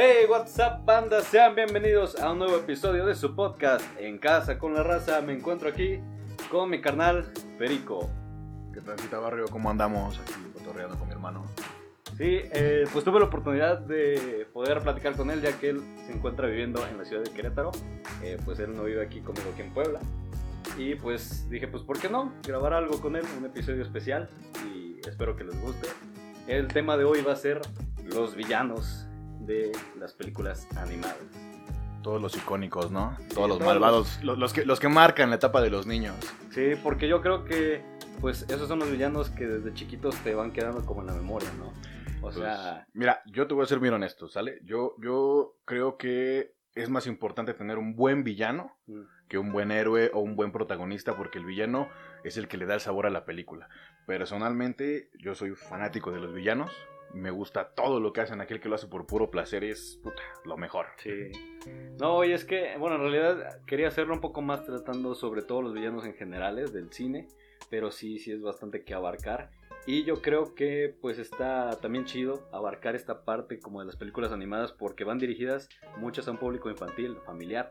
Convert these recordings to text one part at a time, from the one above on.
Hey, what's up, banda? Sean bienvenidos a un nuevo episodio de su podcast En Casa con la Raza. Me encuentro aquí con mi carnal Perico. ¿Qué transita barrio? ¿Cómo andamos aquí cotorreando con mi hermano? Sí, eh, pues tuve la oportunidad de poder platicar con él ya que él se encuentra viviendo en la ciudad de Querétaro. Eh, pues él no vive aquí conmigo aquí en Puebla. Y pues dije, pues ¿por qué no? Grabar algo con él, un episodio especial. Y espero que les guste. El tema de hoy va a ser los villanos de las películas animadas. Todos los icónicos, ¿no? Todos los todos malvados, los, los que, los que marcan la etapa de los niños. Sí, porque yo creo que pues esos son los villanos que desde chiquitos te van quedando como en la memoria, ¿no? O Pues, sea, mira, yo te voy a ser bien honesto, ¿sale? Yo, yo creo que es más importante tener un buen villano mm, que un buen héroe o un buen protagonista, porque el villano es el que le da el sabor a la película. Personalmente, yo soy fanático de los villanos. Me gusta todo lo que hacen. Aquel que lo hace por puro placer es puta, lo mejor. sí. No, y es que, bueno, en realidad quería hacerlo un poco más tratando sobre todo los villanos en generales del cine, pero sí, sí es bastante que abarcar. Y yo creo que pues está también chido abarcar esta parte como de las películas animadas porque van dirigidas muchas a un público infantil, familiar.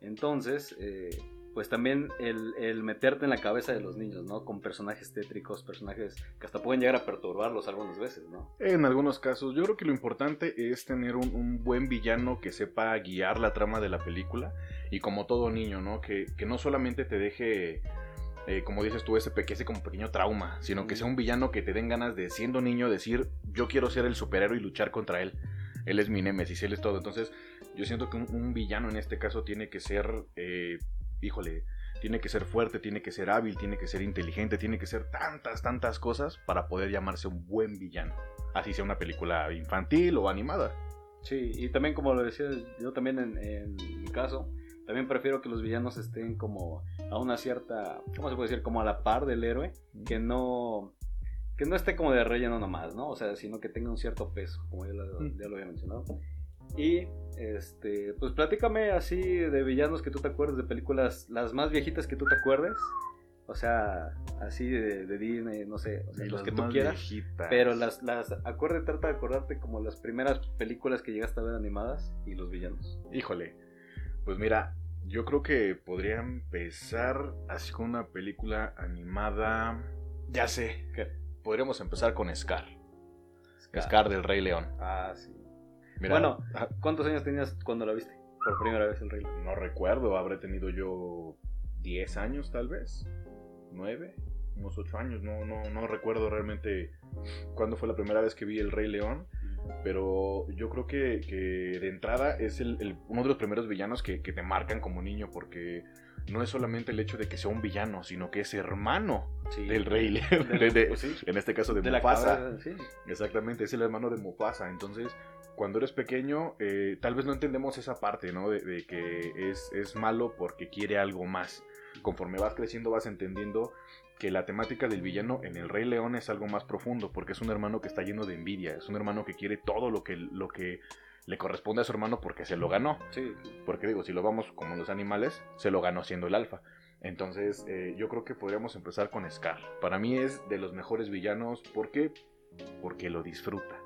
Entonces, eh, pues también el, el meterte en la cabeza de los niños, ¿no? Con personajes tétricos, personajes que hasta pueden llegar a perturbarlos algunas veces, ¿no? En algunos casos, yo creo que lo importante es tener un, un buen villano que sepa guiar la trama de la película. Y como todo niño, ¿no? Que, que no solamente te deje, eh, como dices tú, ese, como pequeño trauma, sino que sea un villano que te den ganas de, siendo niño, decir, yo quiero ser el superhéroe y luchar contra él. Él es mi némesis, él es todo. Entonces, yo siento que un, un villano en este caso tiene que ser, eh, híjole, tiene que ser fuerte, tiene que ser hábil, tiene que ser inteligente, tiene que ser tantas, tantas cosas para poder llamarse un buen villano. Así sea una película infantil o animada. Sí, y también como lo decía yo también en, en mi caso, también prefiero que los villanos estén como a una cierta, ¿cómo se puede decir? Como a la par del héroe, que no que no esté como de relleno nomás, ¿no? O sea, sino que tenga un cierto peso, como ya lo, ya lo había mencionado. Y, este, pues platícame así de villanos que tú te acuerdes, de películas, las más viejitas que tú te acuerdes. O sea, así de, de Disney, no sé, o sea, los que tú quieras. viejitas. Pero las, las, acuérdate, trata de acordarte como las primeras películas que llegaste a ver animadas y los villanos. Híjole, pues mira, yo creo que podría empezar así con una película animada. Ya sé, ¿Qué? podríamos empezar con Scar. Scar del Rey León. Ah, sí. Mira, Bueno. ah, ¿Cuántos años tenías cuando la viste? Por primera vez el Rey León. no recuerdo, habré tenido yo 10 años tal vez, 9, unos 8 años, no, no, no recuerdo realmente cuándo fue la primera vez que vi el Rey León. Pero yo creo que, que de entrada es el, el- uno de los primeros villanos que, que te marcan como niño, porque no es solamente el hecho de que sea un villano, sino que es hermano Sí. del Rey León, Del- de- de- pues sí, en este caso de, de Mufasa. cabra, sí. Exactamente, es el hermano de Mufasa. Entonces, cuando eres pequeño, eh, tal vez no entendemos esa parte, ¿no? De, de que es, es malo porque quiere algo más. Conforme vas creciendo, vas entendiendo que la temática del villano en el Rey León es algo más profundo, porque es un hermano que está lleno de envidia, es un hermano que quiere todo lo que, lo que le corresponde a su hermano porque se lo ganó. Sí. Porque digo, si lo vamos como los animales, se lo ganó siendo el alfa. Entonces, eh, yo creo que podríamos empezar con Scar. Para mí es de los mejores villanos. ¿Por qué? Porque lo disfruta.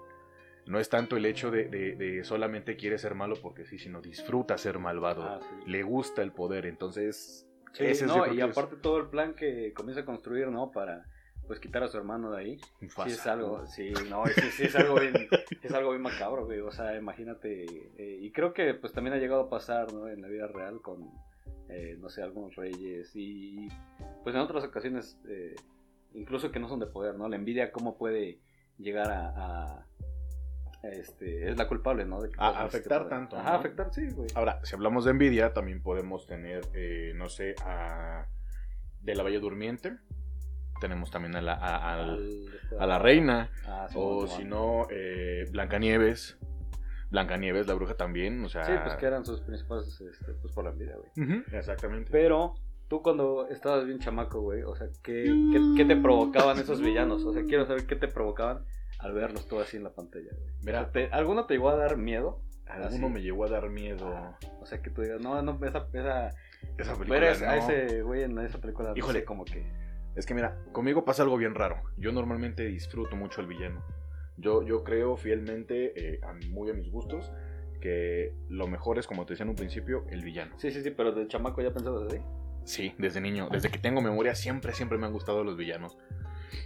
No es tanto el hecho de, de- de solamente quiere ser malo porque sí, sino disfruta ser malvado. Ah, sí. Le gusta el poder. Entonces, Sí, ese es, no, creo y es aparte todo el plan que comienza a construir, ¿no? Para pues quitar a su hermano de ahí. Sí es algo, sí, no, sí, sí es algo bien, es algo bien macabro, güey. O sea, imagínate. eh, y creo que pues también ha llegado a pasar, ¿no? En la vida real con, eh, no sé, algunos reyes y pues en otras ocasiones, eh, incluso que no son de poder, ¿no? La envidia cómo puede llegar a, este, es la culpable, ¿no? De que A este afectar tanto, Ajá, ¿no? afectar, sí, güey. Ahora, si hablamos de envidia, también podemos tener, eh, no sé, a... de la Bella Durmiente. Tenemos también a la, a- al- Al- a la reina. Ah, sí, O si no, eh, Blancanieves. Blancanieves, la bruja también, o sea... Sí, pues que eran sus principales, este, pues por la envidia, güey. Exactamente. Pero tú cuando estabas bien chamaco, güey, o sea, ¿qué, qué, qué te provocaban esos villanos? O sea, quiero saber qué te provocaban al verlos todo así en la pantalla, güey. Mira. O sea, ¿te- ¿Alguno te llegó a dar miedo? Alguno Así. me llegó a dar miedo. O sea, que tú digas, no, no, esa, esa, Esa ver película, a no. ese güey en esa película, no Híjole. sé, como que... Es que mira, conmigo pasa algo bien raro. Yo normalmente disfruto mucho al villano. Yo, yo creo fielmente, eh, a- muy a mis gustos, que lo mejor es, como te decía en un principio, el villano. Sí, sí, sí, pero de chamaco ya pensabas así. Sí, desde niño, desde que tengo memoria, siempre, siempre me han gustado los villanos.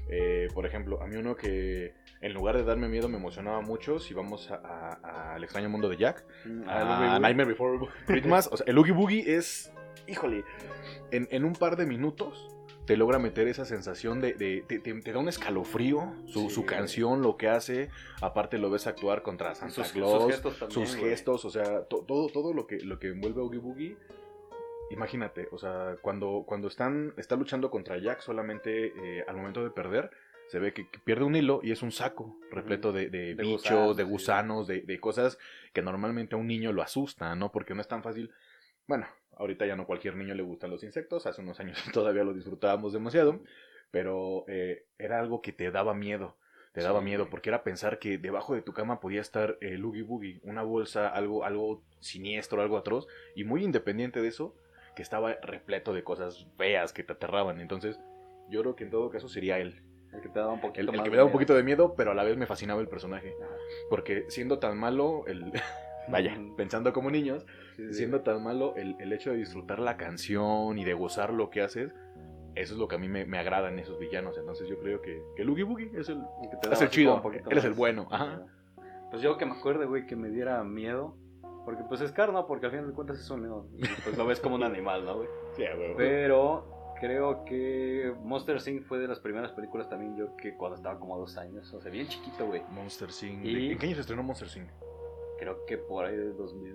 Eh, por ejemplo, a mí uno que en lugar de darme miedo me emocionaba mucho, si vamos a- a- al extraño mundo de Jack, Mm, a Boogie. Nightmare Before Christmas, o sea, el Oogie Boogie es, híjole, en, en un par de minutos te logra meter esa sensación de, de- te, te- te da un escalofrío, su, Sí, su canción, lo que hace, aparte lo ves actuar contra Santa Sus, Claus, sus gestos también. sus güey. gestos, o sea, to- todo, todo lo que, lo que envuelve a Oogie Boogie. Imagínate, o sea, cuando, cuando están, está luchando contra Jack, solamente eh, al momento de perder, se ve que, que pierde un hilo y es un saco repleto de, de De bichos, gusanos, de sí. gusanos, de, de cosas que normalmente a un niño lo asustan, ¿no? Porque no es tan fácil. Bueno, ahorita ya no cualquier niño le gustan los insectos, hace unos años todavía lo disfrutábamos demasiado, pero eh, era algo que te daba miedo. Te daba miedo porque era pensar que debajo de tu cama podía estar el Oogie Boogie, una bolsa, algo, algo siniestro, algo atroz, y muy independiente de eso, que estaba repleto de cosas feas que te aterraban. Entonces, yo creo que en todo caso sería él. El que te daba un poquito El, el más que me daba un poquito de miedo, pero a la vez me fascinaba el personaje. Porque siendo tan malo, el... vaya, pensando como niños, Sí, sí. siendo tan malo, el, el hecho de disfrutar la canción y de gozar lo que haces, eso es lo que a mí me, me agrada en esos villanos. Entonces yo creo que, que el Oogie Boogie es el, El que te es el chido, él es el bueno. Ajá. Pues yo que me acuerdo, güey, que me diera miedo. Porque pues es caro, ¿no? Porque al final de cuentas es un león. Y, pues lo ves como un animal, ¿no, güey? Sí, huevo. Pero creo que Monster Inc. fue de las primeras películas también yo que cuando estaba como dos años. O sea, bien chiquito, güey. Monster Sing. Y- ¿En qué año se estronó Monster Sing? Creo que por ahí de 2000,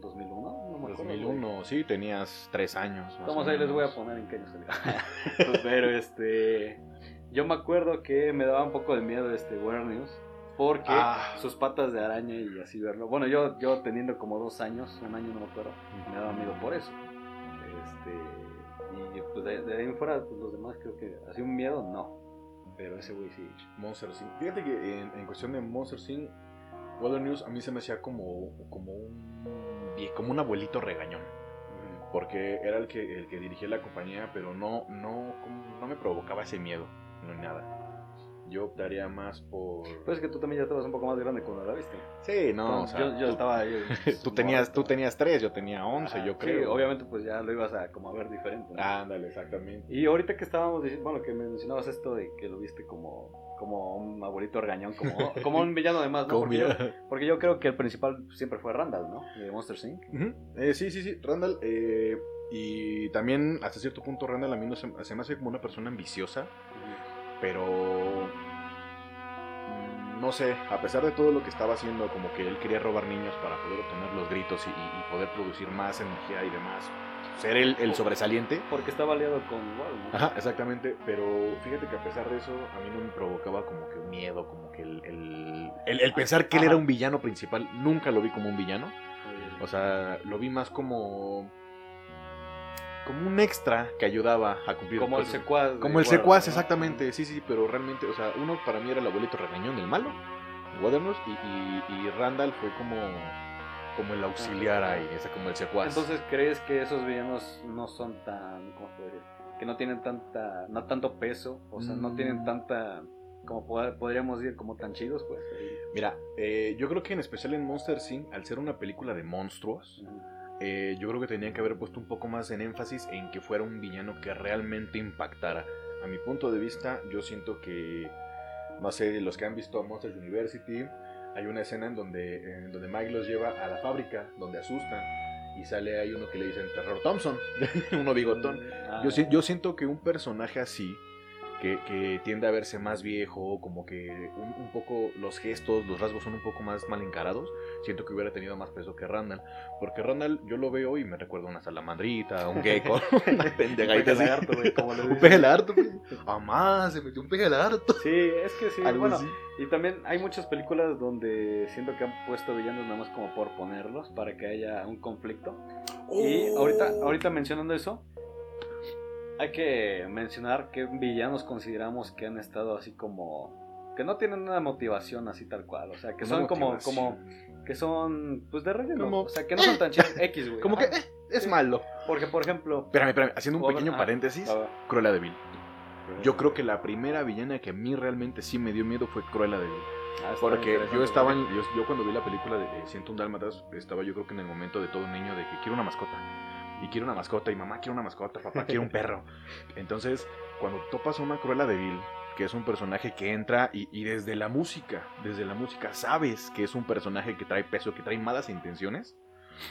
2001. No me acuerdo, güey. 2001, sí, tenías tres años. más Vamos o ahí les voy a poner en qué año salió. Pero este. Yo me acuerdo que me daba un poco de miedo este Warner News. Porque Ah. sus patas de araña y así verlo. Bueno, yo, yo teniendo como dos años, un año no me acuerdo, me daba miedo por eso. Este. Y pues de, de ahí en fuera, pues los demás creo que así un miedo, no. Pero ese güey sí. Monster Sing. Fíjate que en, en cuestión de Monster Sing, Water News a mí se me hacía como, como un como un abuelito regañón. Porque era el que, el que dirigía la compañía, pero no, no, no me provocaba ese miedo, no nada. Yo optaría más por. Pues es que tú también ya estabas un poco más grande cuando la viste. sí, no, o sea, yo, yo tú, estaba ahí. tú tenías, tú tenías tres, yo tenía once, Ajá, yo sí, creo. obviamente pues ya lo ibas a como a ver diferente. ¿no? Ándale, exactamente. Y ahorita que estábamos diciendo, bueno, que me mencionabas esto de que lo viste como, como un abuelito regañón, como, como un villano de más, ¿no? Porque yo, porque yo creo que el principal siempre fue Randall, ¿no? De Monster Inc. Ujú. Eh, sí, sí, sí, Randall. eh, y también hasta cierto punto Randall a mí no se, se me hace como una persona ambiciosa, pero mm, no sé, a pesar de todo lo que estaba haciendo, como que él quería robar niños para poder obtener los gritos y, poder producir más energía y demás, ser el, el sobresaliente. Porque estaba aliado con Walmart. Ajá, exactamente, pero fíjate que a pesar de eso, a mí no me provocaba como que un miedo, como que el, el, el- el pensar que él era un villano principal, nunca lo vi como un villano. O sea, lo vi más como. Como un extra que ayudaba a cumplir. como el secuaz. Como el Warner, secuaz, ¿no? exactamente. Sí, sí, pero realmente, o sea, uno para mí era el abuelito regañón, el malo, Waternos, y, y, y Randall fue como. como el auxiliar ahí, ese como el secuaz. Entonces, ¿crees que esos villanos no son tan, ¿cómo decir? Que no tienen tanta, no tanto peso, o sea, no Mm. tienen tanta, como pod- podríamos decir, como tan chidos, pues. Mira, eh, yo creo que en especial en Monster Inc., al ser una película de monstruos. Eh, yo creo que tenían que haber puesto un poco más en énfasis en que fuera un villano que realmente impactara. A mi punto de vista, yo siento que, no sé, los que han visto Monsters University, hay una escena en donde, en donde Mike los lleva a la fábrica, donde asustan, y sale ahí uno que le dicen Terror Thompson, uno bigotón. Ah, Yo, yo siento que un personaje así, que, que tiende a verse más viejo, como que un, un poco los gestos, los rasgos son un poco más mal encarados, siento que hubiera tenido más peso que Randall. Porque Randall yo lo veo y me recuerda a una salamandrita, un gecko, una Un pendejadita peje así. como le Un peje lagarto. Amá, se metió un peje lagarto. Sí, es que sí, Algo bueno, así. y también hay muchas películas donde siento que han puesto villanos nada más como por ponerlos para que haya un conflicto. Y Oh. ahorita, ahorita mencionando eso, hay que mencionar que villanos consideramos que han estado así como que no tienen una motivación así tal cual, o sea, que Una son como como que son pues de relleno, Como, o sea, que no son tan chidos X, güey. Como que eh, es Sí. malo. porque por ejemplo, Espérame, espérame, haciendo un pequeño paréntesis, Cruella de Vil. Yo creo que la primera villana que a mí realmente sí me dio miedo fue Cruella de Vil. Ah, Porque yo estaba, en- yo, yo cuando vi la película de, de 101 Dálmatas, estaba yo creo que en el momento de todo un niño de que quiero una mascota. Y quiero una mascota, y mamá quiere una mascota, papá quiere un perro. Entonces, cuando topas a una Cruella de Vil, que es un personaje que entra y, y desde la música, desde la música sabes que es un personaje que trae peso, que trae malas intenciones.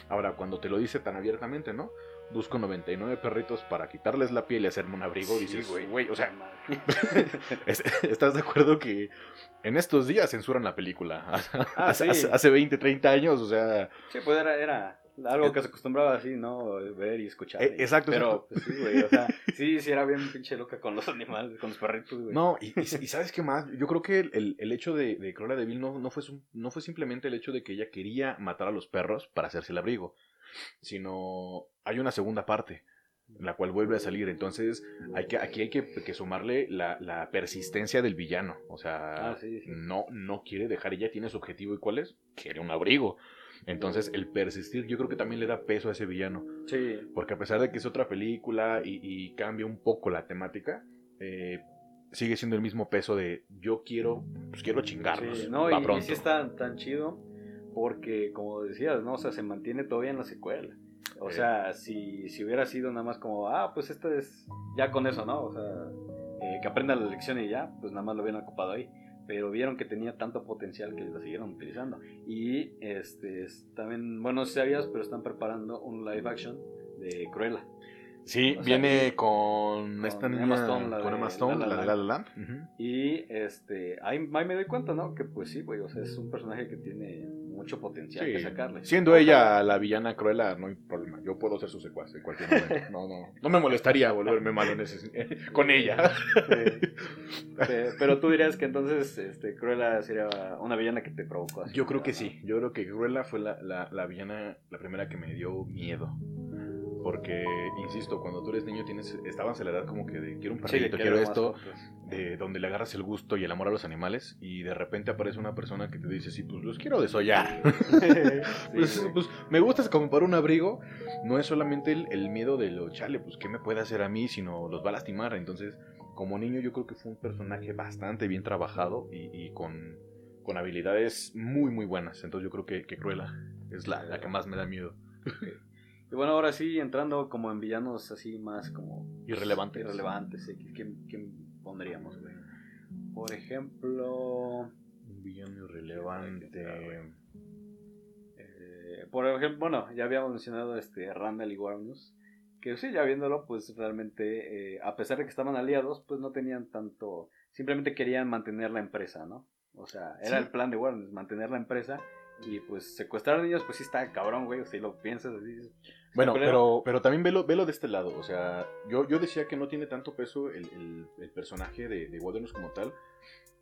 Ahora, cuando te lo dice tan abiertamente, ¿no? Busco 99 perritos para quitarles la piel y hacerme un abrigo, Sí, dices, güey. güey, o sea, ¿Estás de acuerdo que en estos días censuran la película? Ah, hace, sí. hace 20, 30 años, o sea... Sí, pues era, era algo que se acostumbraba así, ¿no? Ver y escuchar. Eh, exacto, Pero, pues sí, güey, o sea, sí, sí era bien pinche loca con los animales, con los perritos, güey. No, y, y- y ¿sabes qué más? Yo creo que el, el- hecho de, de Cruella de Vil no, no, fue, no fue simplemente el hecho de que ella quería matar a los perros para hacerse el abrigo, sino hay una segunda parte, la cual vuelve a salir. Entonces, hay que, aquí hay que, que sumarle la, la persistencia del villano. O sea, Ah, sí, sí. no, no quiere dejar, ella tiene su objetivo. ¿Y cuál es? Quiere un abrigo. Entonces, el persistir yo creo que también le da peso a ese villano. Sí, Porque a pesar de que es otra película y, y cambia un poco la temática, eh, sigue siendo el mismo peso de yo quiero, pues quiero chingarlos. sí, no, va y, y pronto. sí está tan chido porque, como decías, ¿no? O sea, se mantiene todavía en la secuela. O Eh. sea, si, si hubiera sido nada más como, ah, pues esta es ya con eso, ¿no? O sea, eh, que aprenda la lección y ya, pues nada más lo hubieran ocupado ahí. Pero vieron que tenía tanto potencial que lo siguieron utilizando. Y este es- también, bueno, no sé si sabías, pero están preparando un live action de Cruella. Sí, O sea, viene con, con esta Emma niña, Stone, la con de Emma Stone, La La la de La La. Ujú. Y este, ahí, ahí me doy cuenta, ¿no? Que pues sí, güey, o sea, es un personaje que tiene mucho potencial Sí, que sacarle. Siendo ella la villana cruela, no hay problema. Yo puedo ser su secuaz en cualquier momento. No, no, no me molestaría volverme malo en ese, con ella. Sí. Pero tú dirías que entonces este, Cruella sería una villana que te provocó. así, Yo creo que sí. Yo creo que Cruella fue la, la, la villana, la primera que me dio miedo. Porque, insisto, cuando tú eres niño tienes, estabas en la edad como que de quiero un Sí, perrito, que quiero esto, de donde le agarras el gusto y el amor a los animales, y de repente aparece una persona que te dice, sí, pues los quiero desollar. Sí, pues, pues, me gusta como para un abrigo, no es solamente el, el miedo de lo chale, pues qué me puede hacer a mí, sino los va a lastimar. Entonces, como niño yo creo que fue un personaje bastante bien trabajado y, y con, con habilidades muy muy buenas. Entonces yo creo que, que Cruella es la, la que más me da miedo. Y bueno, ahora sí, entrando como en villanos así más como... Irrelevantes. Irrelevantes, sí. ¿Quién, quién pondríamos, güey? Por ejemplo... Un villano irrelevante. Eh, por ejemplo, bueno, ya habíamos mencionado este Randall y Warnus, que sí, ya viéndolo, pues realmente, eh, a pesar de que estaban aliados, pues no tenían tanto, simplemente querían mantener la empresa, ¿no? O sea, era Sí. el plan de Warnus, mantener la empresa, y pues secuestrar a niños, pues sí está cabrón, güey, o sea, si lo piensas así. Bueno, pero, pero también velo, velo de este lado. O sea, yo, yo decía que no tiene tanto peso el, el- el personaje de, de Wilderness como tal.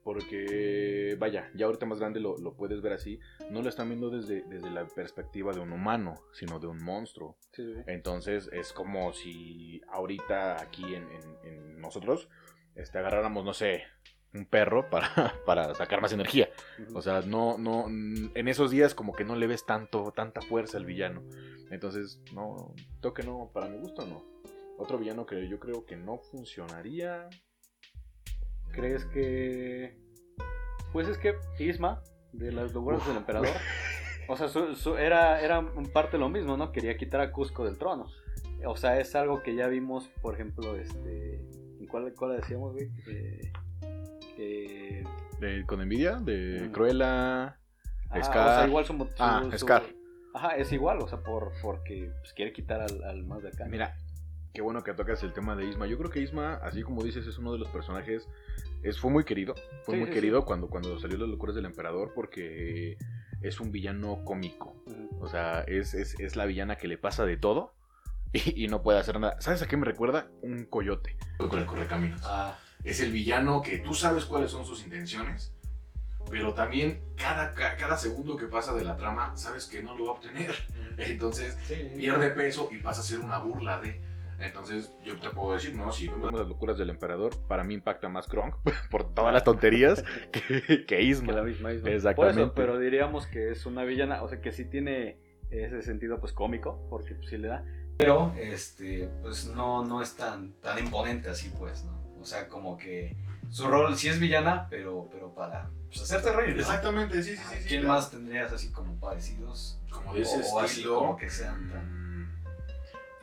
Porque, vaya, ya ahorita más grande lo, lo puedes ver así. No lo están viendo desde, desde la perspectiva de un humano, sino de un monstruo. Sí, sí, sí. Entonces es como si ahorita aquí en, en- en nosotros este, agarráramos, no sé, un perro para, para sacar más energía. O sea, no, no, en esos días como que no le ves tanto, tanta fuerza al villano. Entonces, no, creo que no, para mi gusto no. Otro villano que yo creo que no funcionaría. ¿Crees que... Pues es que Isma, de las locuras del emperador, o sea, su- su- era, era parte lo mismo, ¿no? Quería quitar a Cusco del trono. O sea, es algo que ya vimos, por ejemplo, este... ¿en cuál, cuál decíamos, güey? Que- que- De- con envidia, de Ujú. Cruella. ah, Scar. O sea, igual su, su- Ah, su- Scar. Ajá, es igual, o sea, por, porque pues, quiere quitar al, al más de acá. Mira, qué bueno que tocas el tema de Isma. Yo creo que Isma, así como dices, es uno de los personajes. Es, fue muy querido. Fue Sí, muy sí, querido Cuando, cuando salió Las locuras del emperador porque es un villano cómico. O sea, es, es, es la villana que le pasa de todo y, y no puede hacer nada. ¿Sabes a qué me recuerda? Un coyote. Con el correcaminos. Ah, Es el villano que tú sabes cuáles son sus intenciones, pero también cada, ca- cada segundo que pasa de la trama sabes que no lo va a obtener. Entonces pierde peso y pasa a ser una burla de... Entonces yo te puedo decir, no, si vemos las locuras del emperador, para mí impacta más Kronk por todas las tonterías que, que que Isma. la misma Isma. Exactamente. Por eso, pero diríamos que es una villana, o sea, que sí tiene ese sentido pues cómico, porque pues, sí le da. Pero, este, pues no, no es tan, tan imponente así, pues, ¿no? O sea, como que su rol sí es villana, pero, pero para pues, hacerte reír. ¿no? Exactamente, sí, sí, sí. sí, ¿Quién claro. más tendrías así como parecidos? Como de ese o, o así estilo, como que sean tan... Mm,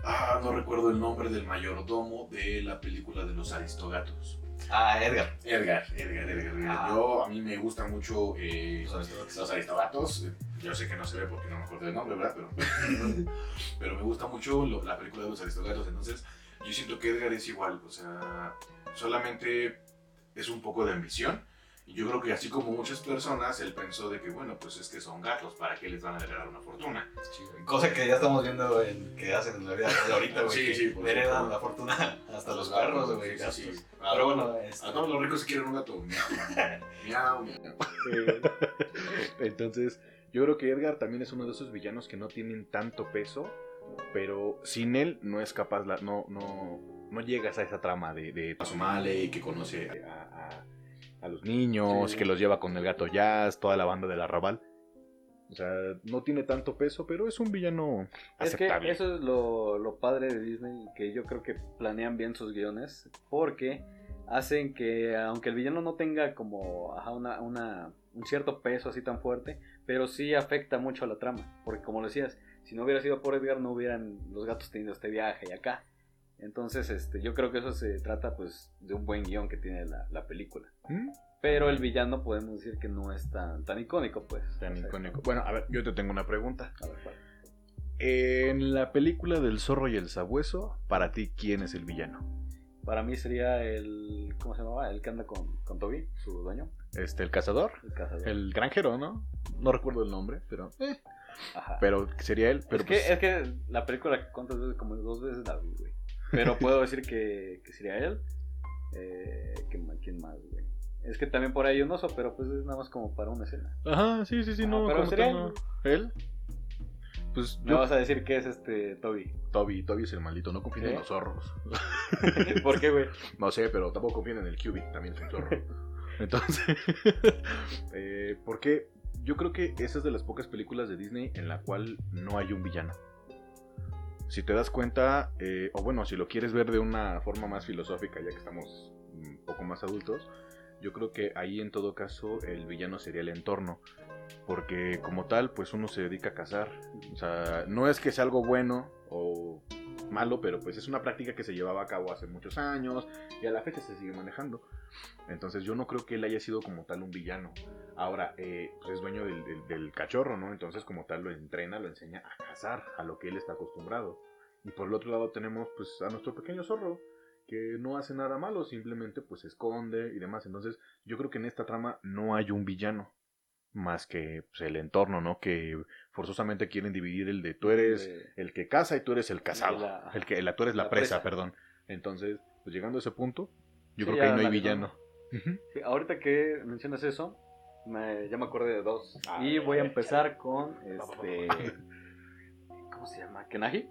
Ah, no recuerdo el nombre del mayordomo de la película de los Aristogatos. Ah, Edgar. Edgar, Edgar, Edgar. Edgar. Ah. Yo, a mí me gusta mucho eh, Los Aristogatos. los Aristogatos. Yo sé que no se ve porque no me acuerdo del nombre, ¿verdad? Pero, pero me gusta mucho lo- la película de los Aristogatos. Entonces, yo siento que Edgar es igual. O sea, solamente es un poco de ambición. Y yo creo que así como muchas personas, él pensó de que, bueno, pues es que son gatos, ¿para qué les van a heredar una fortuna? Sí. Cosa que ya estamos viendo en, que hacen en la vida real ahorita, güey. Sí, que sí, por heredan la fortuna hasta los perros, güey. Sí, sí, sí. Pero bueno, este, A todos los ricos se quieren un gato. Miau, miau, miau. Entonces, yo creo que Edgar también es uno de esos villanos que no tienen tanto peso, pero sin él no es capaz, la, no, no, no llegas a esa trama de, de Tasumale y que conoce a, a- a los niños, Sí. que los lleva con el gato Jazz, toda la banda del arrabal. O sea, no tiene tanto peso, pero es un villano Es que aceptable. eso es lo, lo padre de Disney, que yo creo que planean bien sus guiones, porque hacen que, aunque el villano no tenga como ajá, una, una- un cierto peso así tan fuerte, pero sí afecta mucho a la trama, porque como lo decías, si no hubiera sido por Edgar no hubieran los gatos tenido este viaje y acá. Entonces, este, yo creo que eso se trata pues de un buen guion que tiene la, la película. ¿Mm? Pero el villano podemos decir que no es tan, tan icónico, pues. Tan O sea, icónico. Bueno, a ver, yo te tengo una pregunta. a ver, ¿cuál? En la película del zorro y el sabueso, para ti, ¿quién es el villano? Para mí sería el. ¿Cómo se llamaba? El que anda con, con Toby, su dueño. Este, el cazador, El cazador. el granjero, ¿no? No recuerdo el nombre, pero eh, Ajá. pero sería él. Pero es, que, pues, es que la película, ¿cuántas veces? Como dos veces la vi, güey. Pero puedo decir que, que sería él. Eh, ¿quién, ma- quién más, güey? Es que también por ahí hay un oso, pero pues es nada más como para una escena. Ajá, sí, sí, sí, Ah, no. pero sería no. ¿Él? Pues Me yo, vas a decir que es este Toby. Toby, Toby es el maldito, no confíen ¿Sí? en los zorros. ¿Por qué, güey? No sé, pero tampoco confíen en el QB, también es un zorro. Entonces, eh, porque yo creo que esa es de las pocas películas de Disney en la cual no hay un villano. Si te das cuenta, eh, o bueno, si lo quieres ver de una forma más filosófica, ya que estamos un poco más adultos, yo creo que ahí en todo caso el villano sería el entorno. Porque como tal, pues uno se dedica a cazar. O sea, no es que sea algo bueno o malo, pero pues es una práctica que se llevaba a cabo hace muchos años y a la fecha se sigue manejando. Entonces yo no creo que él haya sido como tal un villano. Ahora, eh, pues es dueño del, del- cachorro, ¿no? Entonces como tal lo entrena, lo enseña a cazar, a lo que él está acostumbrado. Y por el otro lado tenemos pues a nuestro pequeño zorro, que no hace nada malo, simplemente pues se esconde y demás. Entonces yo creo que en esta trama no hay un villano. Más que pues, el entorno, ¿no? Que forzosamente quieren dividir el de tú eres De- el que caza y tú eres el cazado. La- el que la, tú eres la, la presa, presa. perdón. Entonces, pues llegando a ese punto, yo Sí, creo que ahí no hay villano. Sí, ahorita que mencionas eso, me, ya me acordé de dos. A y voy a empezar con este. ¿Cómo se llama? ¿Kenahi?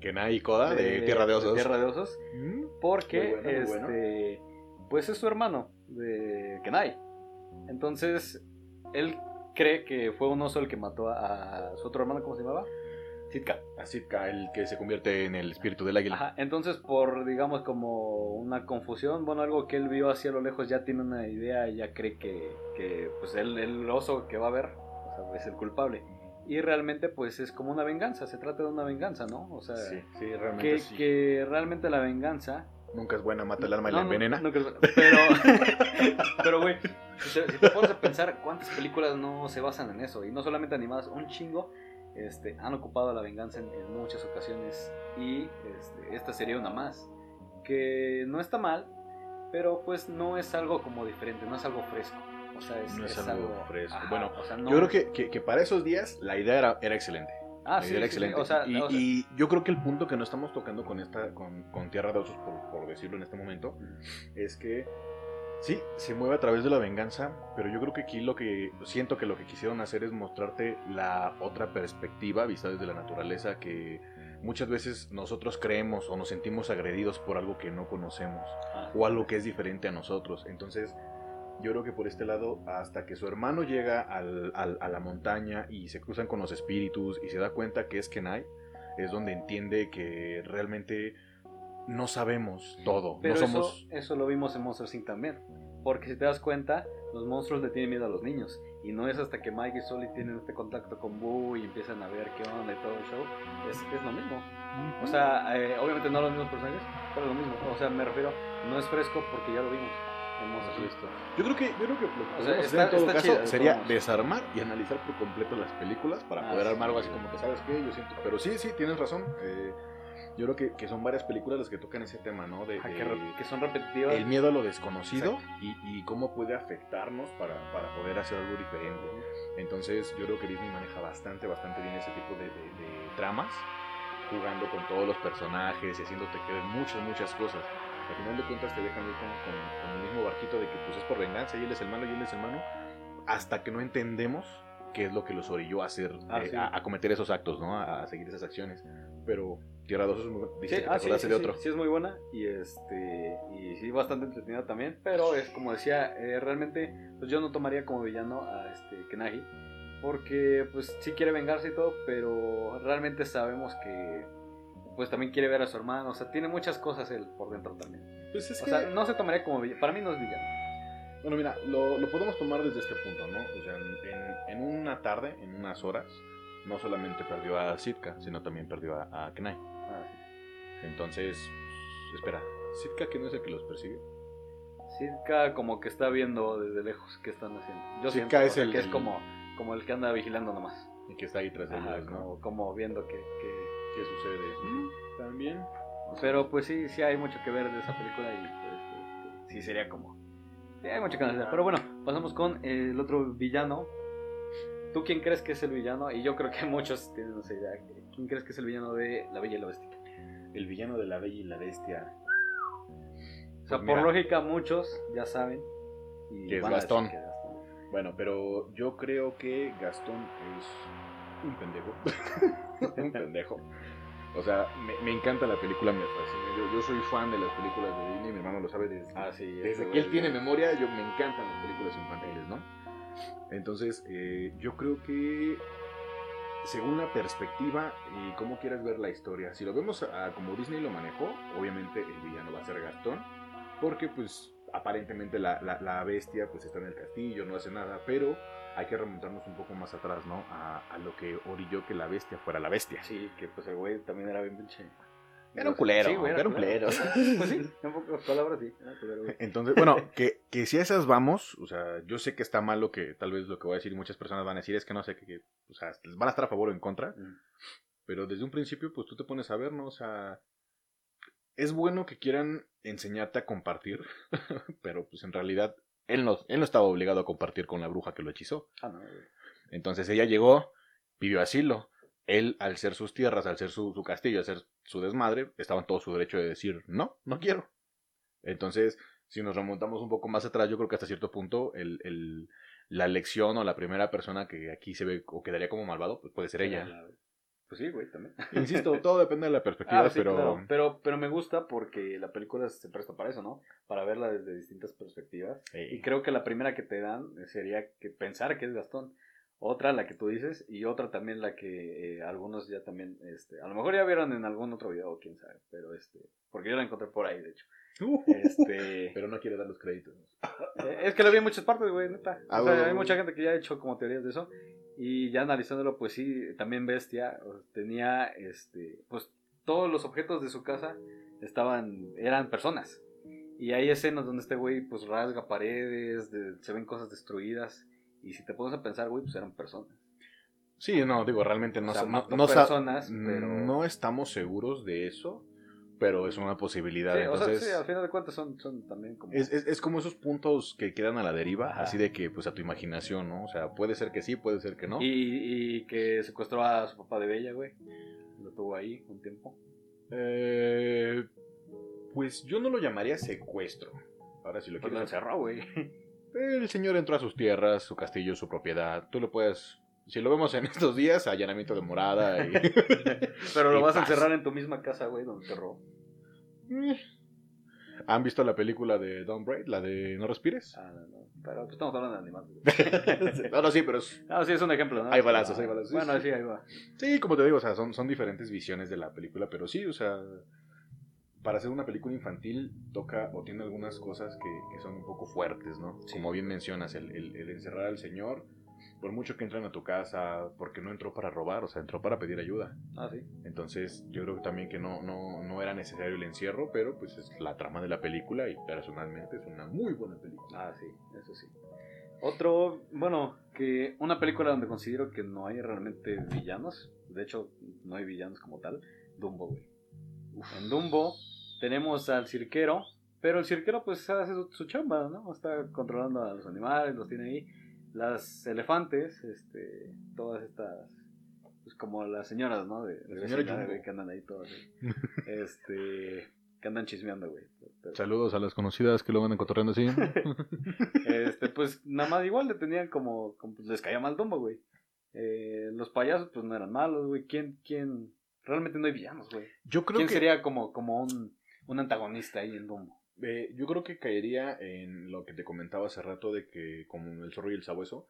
Kenai y Koda de, Tierra de Osos. Tierra de Osos. Mm, Porque, bueno, bueno. este. Pues es su hermano de Kenai. Entonces, él cree que fue un oso el que mató a, a su otro hermano, ¿cómo se llamaba? Sitka. A Sitka, el que se convierte en el espíritu del águila. Ajá, entonces por, digamos, como una confusión, bueno, algo que él vio hacia lo lejos, ya tiene una idea y ya cree que, que pues el, el oso que va a ver, o sea, es el culpable. Y realmente, pues es como una venganza, se trata de una venganza, ¿no? O sea, Sí, sí, realmente que, sí. que realmente la venganza... Nunca es buena, mata el alma y No, la envenena. no, no, pero, pero, güey, si te, si te pones a pensar cuántas películas no se basan en eso, y no solamente animadas, un chingo, este, han ocupado la venganza en, en muchas ocasiones, y este, esta sería una más, que no está mal, pero pues no es algo como diferente, no es algo fresco. O sea, es, No es algo fresco. Bueno, o sea, no yo creo es- que, que- que para esos días la idea era, era excelente. Ah, sí, sí, sí, excelente. o sea, y, o sea- y yo creo que el punto que no estamos tocando con esta, con, con Tierra de Osos, por, por decirlo en este momento, es que sí, se mueve a través de la venganza, pero yo creo que aquí lo que siento que lo que quisieron hacer es mostrarte la otra perspectiva vista desde la naturaleza que muchas veces nosotros creemos o nos sentimos agredidos por algo que no conocemos Ah, o algo que es diferente a nosotros. Entonces, yo creo que por este lado, hasta que su hermano llega al- al- a la montaña y se cruzan con los espíritus y se da cuenta que es Kenai, es donde entiende que realmente no sabemos todo. Pero no somos... eso, eso lo vimos en Monster Inc. también. Porque si te das cuenta, los monstruos le tienen miedo a los niños. Y no es hasta que Mike y Sully tienen este contacto con Boo y empiezan a ver qué onda y todo el show. Es, es lo mismo. O sea, eh, obviamente no los mismos personajes, pero lo mismo. O sea, me refiero, no es fresco porque ya lo vimos. Hemos visto. Yo creo que, yo creo que lo que O sea, podemos hacer está- en todo está caso chida, sería desarmar y analizar por completo las películas para Ah, poder sí, armar algo así sí. como que, ¿sabes qué? Yo siento. Pero sí, sí, tienes razón. eh, yo creo que, que son varias películas las que tocan ese tema, ¿no? De, de- que, que son repetitivas. el miedo a lo desconocido y, y cómo puede afectarnos para, para poder hacer algo diferente. Entonces yo creo que Disney maneja bastante, bastante bien ese tipo de, de- de tramas, jugando con todos los personajes y haciéndote creer muchas, muchas cosas. Al final de cuentas te dejan ir con, con- con el mismo barquito de que pues es por venganza y él es el malo y él es el malo, hasta que no entendemos qué es lo que los orilló a hacer, Ah, eh, sí. a, a cometer esos actos, ¿no? A, a seguir esas acciones. Pero Tierra 2 es muy buena. Sí, que ah, sí, sí, de otro. sí es muy buena y este y sí bastante entretenida también, pero es como decía, eh, realmente pues yo no tomaría como villano a este Kenagi porque pues sí quiere vengarse y todo, pero realmente sabemos que pues también quiere ver a su hermano, o sea, tiene muchas cosas él por dentro también. Pues es O que- sea, no se tomaría como villano, para mí no es villano. Bueno, mira, lo, lo podemos tomar desde este punto, ¿no? O sea, en, en una tarde, en unas horas, no solamente perdió a Sitka, sino también perdió a, a Kenai. Entonces, pues, espera, ¿Sitka que no es el que los persigue? Sitka como que está viendo desde lejos qué están haciendo. Yo Sitka o es sea, el- que es como, como el que anda vigilando nomás. Y que está ahí tras de Ajá, ellos, ¿no? como, como viendo que, que- ¿Qué sucede? También. Pero pues sí, sí hay mucho que ver de esa película y pues este, sí sería como... Sí, hay mucho que analizar. Pero bueno, pasamos con el otro villano. ¿Tú quién crees que es el villano? Y yo creo que muchos tienen esa idea. ¿Quién crees que es el villano de La Bella y la Bestia? El villano de la Bella y la Bestia. O sea, Pues por mira. lógica muchos ya saben. y Que es Gastón. que Gastón. Bueno, pero yo creo que Gastón es un pendejo. un pendejo. O sea, me, me encanta la película, me fascina. Yo, yo soy fan de las películas de Disney, mi hermano lo sabe desde, Ah, sí. desde que él tiene memoria, yo me encantan las películas infantiles, ¿no? Entonces, eh, yo creo que según la perspectiva y cómo quieras ver la historia, si lo vemos a- como Disney lo manejó, obviamente el villano va a ser Gastón, porque pues aparentemente la, la- la bestia pues está en el castillo, no hace nada, pero hay que remontarnos un poco más atrás, ¿no? A, a lo que orilló que la bestia fuera la bestia. Sí, que pues el güey también era bien pinche. Era un culero, Sí, güey, era un culero. pues sí, en pocas palabras sí. Era culero, güey. Entonces, bueno, que, que si a esas vamos, o sea, yo sé que está mal lo que tal vez lo que voy a decir y muchas personas van a decir es que no sé, que, que, o sea, van a estar a favor o en contra, Mm. pero desde un principio pues tú te pones a ver, ¿no? O sea, es bueno que quieran enseñarte a compartir, pero pues en realidad él no, él no estaba obligado a compartir con la bruja que lo hechizó. Ah, no, güey. Entonces ella llegó, pidió asilo. Él, al ser sus tierras, al ser su, su castillo, al ser su desmadre, estaba en todo su derecho de decir, no, no quiero. Entonces, si nos remontamos un poco más atrás, yo creo que hasta cierto punto el, el- la lección o la primera persona que aquí se ve o quedaría como malvado, pues puede ser ella. La- Pues sí, güey, también. Insisto, todo depende de la perspectiva, Ah, sí, pero... claro. pero pero me gusta porque la película se presta para eso, ¿no? Para verla desde distintas perspectivas. Y creo que la primera que te dan sería que pensar que es Gastón. Otra la que tú dices y otra también la que eh, algunos ya también, este, a lo mejor ya vieron en algún otro video, quién sabe, pero este, porque yo la encontré por ahí, de hecho. Este, Pero no quiere dar los créditos. eh, es que lo vi en muchas partes, güey, neta. Ah, o sea, bueno, hay bueno. mucha gente que ya ha hecho como teorías de eso. Y ya analizándolo, pues sí, también Bestia tenía, este, pues todos los objetos de su casa estaban, eran personas. Y hay escenas donde este güey, pues rasga paredes, de- se ven cosas destruidas. Y si te pones a pensar, güey, pues eran personas. Sí, no, digo, realmente no, O sea, no, no personas, pero- no estamos seguros de eso, pero es una posibilidad. Sí, o sea, Entonces, sí, al final de cuentas son, son también como... Es, es, es como esos puntos que quedan a la deriva, Ajá. así de que, pues, a tu imaginación, ¿no? O sea, puede ser que sí, puede ser que no. y, y que secuestró a su papá de Bella, güey. Lo tuvo ahí un tiempo. Eh, pues yo no lo llamaría secuestro. Ahora sí lo Pues lo quieres. encerró, güey. El señor entró a sus tierras, su castillo, su propiedad. Tú lo puedes. Si lo vemos en estos días, allanamiento de morada y. Pero lo Y vas a encerrar en tu misma casa, güey, donde te robó. Eh. ¿Han visto la película de Don't Break? La de No Respires. Ah, no, no. Pero pues, estamos hablando de animales. güey. no, no, sí, pero es- Ah, sí, es un ejemplo, ¿no? Hay balazos, hay balazos. Bueno, Sí, sí, ahí va. Sí, como te digo, o sea, son, son diferentes visiones de la película, pero sí, o sea, para hacer una película infantil toca o tiene algunas cosas que, que son un poco fuertes, ¿no? Como bien mencionas, el, el- el encerrar al señor, por mucho que entren a tu casa, porque no entró para robar, o sea, entró para pedir ayuda. Ah, sí. Entonces, yo creo que también que no, no, no era necesario el encierro, pero pues es la trama de la película y personalmente es una muy buena película. Ah, sí, eso sí. Otro, bueno, que una película donde considero que no hay realmente villanos, de hecho no hay villanos como tal, Dumbo, güey. En Dumbo tenemos al cirquero, pero el cirquero pues hace su, su chamba, ¿no? Está controlando a los animales, los tiene ahí. Las elefantes, este, todas estas, pues como las señoras, ¿no? De, de La señora güey, que andan ahí todas, güey. este, que andan chismeando, güey. Pero- Saludos a las conocidas que lo van encontrando así. este, pues nada más igual le tenían como, como, pues, les caía mal Dumbo, güey. Eh, los payasos pues no eran malos, güey. ¿Quién, quién? Realmente no hay villanos, güey. Yo creo ¿Quién que sería como, como un, un antagonista ahí en Dumbo? Eh, yo creo que caería en lo que te comentaba hace rato de que como el zorro y el sabueso,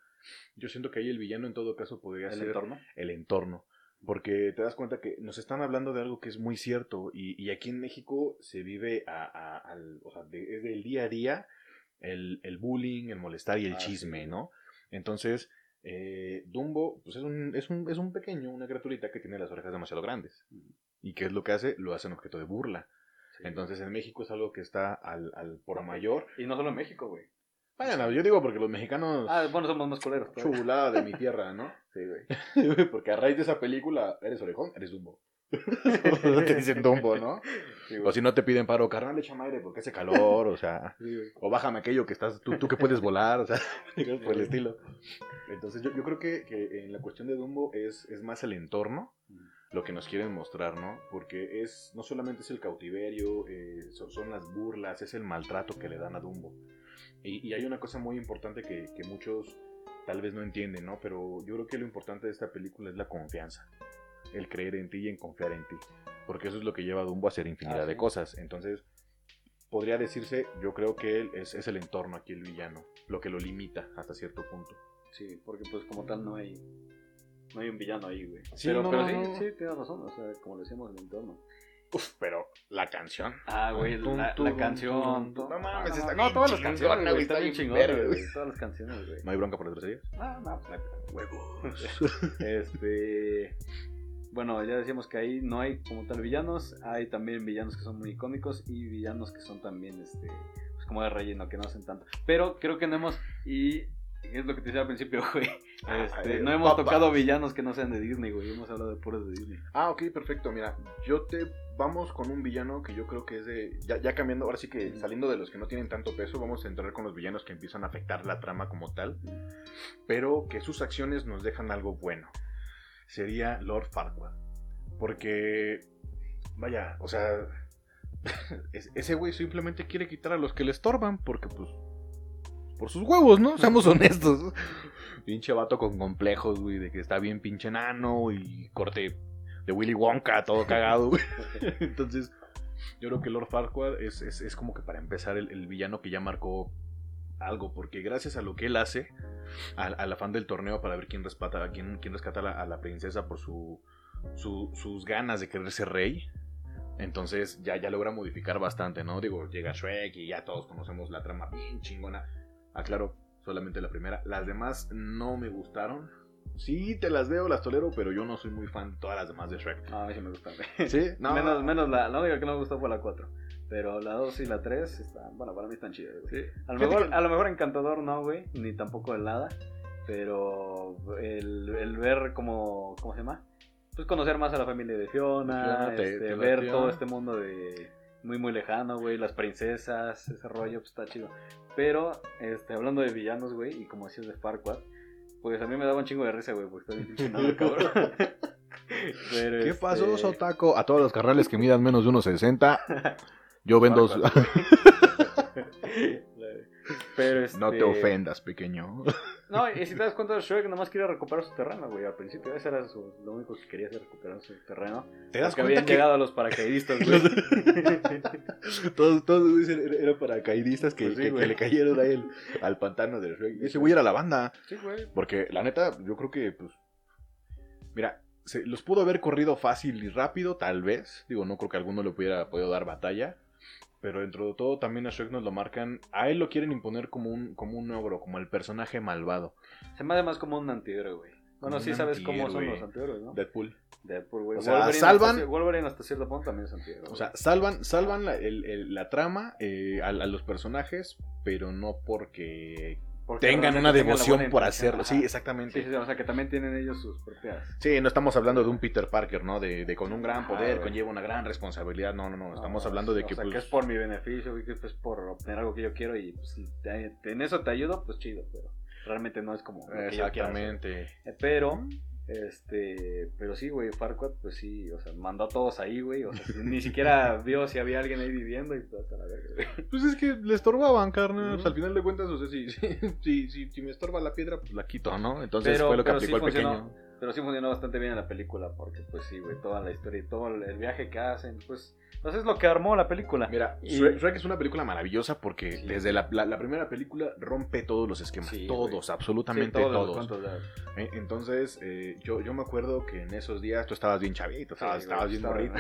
yo siento que ahí el villano en todo caso podría El ser entorno. el entorno. Porque te das cuenta que nos están hablando de algo que es muy cierto y, y aquí en México se vive a, a- al, o sea, de- es del día a día el, el bullying, el molestar y el Ah, chisme, sí. ¿no? Entonces, eh, Dumbo pues es un, es, un, es un pequeño, una criaturita que tiene las orejas demasiado grandes. ¿Y qué es lo que hace? Lo hace en objeto de burla. Sí. Entonces en México es algo que está al, al por mayor. Y no solo en México, güey. Bueno, yo digo porque los mexicanos... Ah, bueno, somos más coleros. todavía. Chulada de mi tierra, ¿no? Sí, güey. porque a raíz de esa película, ¿eres orejón? Eres Dumbo. te dicen Dumbo, ¿no? Sí, O si no te piden paro, carnal, échame aire porque hace calor, o sea... Sí. O bájame aquello que estás, tú, tú que puedes volar, o sea, por el estilo. Entonces yo, yo creo que, que en la cuestión de Dumbo es, es más el entorno lo que nos quieren mostrar, ¿no? Porque es no solamente es el cautiverio, eh, son, son las burlas, es el maltrato que le dan a Dumbo. Y, y hay una cosa muy importante que, que muchos tal vez no entienden, ¿no? Pero yo creo que lo importante de esta película es la confianza. El creer en ti y en confiar en ti. Porque eso es lo que lleva a Dumbo a hacer infinidad Ah, de sí. cosas. Entonces, podría decirse, yo creo que él es, es el entorno aquí, el villano. Lo que lo limita hasta cierto punto. Sí, porque pues como tal no hay no hay un villano ahí, güey. Sí, pero no, pero no, sí, no. sí, tienes razón, o sea, como lo decíamos el entorno. Uf, pero la canción. Ah, güey, la, canción. No mames, está no, todas las canciones, güey, está bien verga, güey. Todas las canciones, güey. ¿No hay bronca por las groserías? Ah, no, pues no hay pedo. Este. Bueno, ya decíamos que ahí no hay como tal villanos. Hay también villanos que son muy icónicos y villanos que son también, este. Pues como de relleno, que no hacen tanto. Pero creo que no hemos. Y es lo que te decía al principio, güey. Este, no hemos tocado villanos que no sean de Disney, güey. Hemos hablado de puros de Disney. Ah, ok, perfecto. Mira, yo te. Vamos con un villano que yo creo que es de. Ya, ya cambiando, ahora sí que saliendo de los que no tienen tanto peso, vamos a entrar con los villanos que empiezan a afectar la trama como tal. Pero que sus acciones nos dejan algo bueno. Sería Lord Farquaad. Porque. Vaya, o sea. es- ese güey simplemente quiere quitar a los que le estorban. Porque, pues. Por sus huevos, ¿no? Seamos honestos. Pinche vato con complejos, güey, de que está bien pinche enano y corte de Willy Wonka, todo cagado, güey. Entonces, yo creo que Lord Farquaad es, es, es como que para empezar el, el villano que ya marcó algo, porque gracias a lo que él hace, al, al afán del torneo para ver quién rescata, a quién, quién rescata a la, a la princesa por su, su- sus ganas de querer ser rey, entonces ya, ya logra modificar bastante, ¿no? Digo, llega Shrek y ya todos conocemos la trama bien chingona. Aclaro, solamente la primera. Las demás no me gustaron. Sí, te las veo, las tolero, pero yo no soy muy fan de todas las demás de Shrek. No, a mí sí me gustan. ¿Sí? No. Menos, menos la, la única que no me gustó fue la 4. Pero la 2 y la 3 están, bueno, para mí están chidas, güey. Sí. A lo, mejor, a lo mejor Encantador no, güey, ni tampoco el Hada. Pero el, el ver como, ¿cómo se llama? Pues conocer más a la familia de Fiona, Fiona, te- este, te ver todo este mundo de muy muy lejano, güey, las princesas, ese rollo, pues está chido. Pero, este, hablando de villanos, güey, y como decías de Farquaad, pues a mí me daba un chingo de risa, güey, porque está bien cabrón. Pero, ¿Qué este, pasó, Sotaco? A todos los carnales que midan menos de 1.60, yo vendo... Pero este... no te ofendas, pequeño. No, y si te das cuenta, Shrek nada más quiere recuperar su terreno, güey. Al principio, ese era su- lo único que quería hacer, recuperar su terreno. ¿Te das Porque cuenta habían que llegado a los paracaidistas, güey. todos, todos güey, era, era paracaidistas que, Pues sí, que- güey. que le cayeron a él al pantano de Shrek? Ese güey era la banda. sí, güey. Porque la neta, yo creo que, pues. Mira, se- los pudo haber corrido fácil y rápido, tal vez. Digo, no creo que alguno le hubiera podido dar batalla. Pero dentro de todo también a Shrek nos lo marcan. A él lo quieren imponer como un, como un ogro, como el personaje malvado. Se me hace más como un antihéroe, güey. Bueno, sí sabes cómo son los antihéroes, ¿no? Deadpool. Deadpool, güey. O sea, Wolverine salvan- Hasta, ci- Wolverine hasta cierto punto también es antihéroe. O sea, salvan, salvan la, el- el- la trama eh, a, a los personajes, pero no porque Porque tengan una devoción por hacerlo. ajá. Sí, exactamente. Sí, sí, o sea, que también tienen ellos sus propias. Sí, no estamos hablando de un Peter Parker, ¿no? De, de con un gran Ajá, poder conlleva una gran responsabilidad. No, no, no. Estamos No, hablando de o que, sea, pues, que es por mi beneficio, que es por obtener algo que yo quiero y pues, si te- en eso te ayudo, pues chido, pero realmente no es como lo que yo quiera hacer. Exactamente. Eh, Pero, este, pero sí, güey, Farquaad, pues sí, o sea, mandó a todos ahí, güey, o sea, ni siquiera vio si había alguien ahí viviendo y todo. Pues es que le estorbaban, carnal. Pues, al final de cuentas, o sea, si, si, si, me estorba la piedra, pues la quito, ¿no? Entonces Pero- fue lo que pero sí aplicó el funcionó. pequeño. Pero sí funcionó bastante bien en la película, porque pues sí, güey, toda la historia y todo el viaje que hacen, pues, pues es lo que armó la película. Mira, Y- Shrek, es una película maravillosa porque Sí. desde la, la- la primera película rompe todos los esquemas. Sí, todos, güey. absolutamente Sí, todos todos. ¿eh? Entonces, eh, yo, yo me acuerdo que en esos días tú estabas bien chavito, Sí, estabas, estabas bien morrito.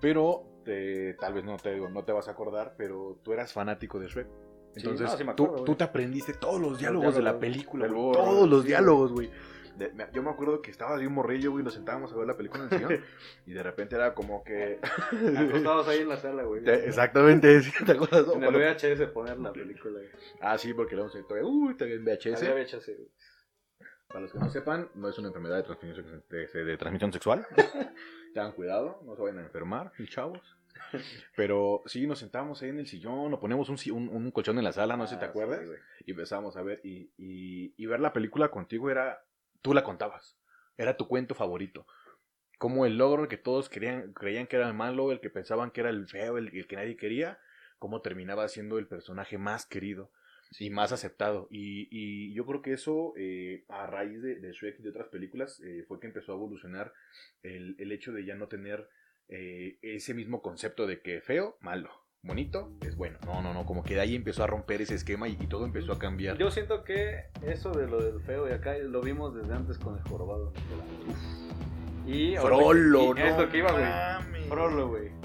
Pero, te- tal vez no te, digo, no te vas a acordar, pero tú eras fanático de Shrek. Sí, Entonces, no, sí tú, tú te aprendiste todos los diálogos de la película, güey, todos los sí, diálogos, güey. De- me- yo me acuerdo que estabas bien morrillo, güey, nos sentábamos a ver la película en el sillón y de repente era como que... Acostados ahí en la sala, güey. Te- Exactamente, sí, ¿te acuerdas? En el VHS poner la película, güey. Ah, sí, porque le vamos a todavía, uy, todavía en VHS. Había VHS, güey. Para los que no sepan, no es una enfermedad de transmisión, de, de transmisión sexual. Tengan cuidado, no se vayan a enfermar, chavos. Pero sí, nos sentábamos ahí en el sillón, nos ponemos un, un, un colchón en la sala, no sé si te Ah, acuerdas, sí, y empezamos a ver. Y, y, y ver la película contigo era. Tú la contabas. Era tu cuento favorito. Como el logro que todos querían, creían que era el malo, el que pensaban que era el feo, el, el que nadie quería, cómo terminaba siendo el personaje más querido y más aceptado. Y, y yo creo que eso, eh, a raíz de, de Shrek y de otras películas, eh, fue que empezó a evolucionar el, el hecho de ya no tener eh, ese mismo concepto de que feo, malo, bonito, es bueno. No, no, no, como que de ahí empezó a romper ese esquema y, y todo empezó a cambiar. Yo siento que eso de lo del feo y acá lo vimos desde antes con el jorobado. Y Frollo, y es no lo que iba, güey. Frollo, güey.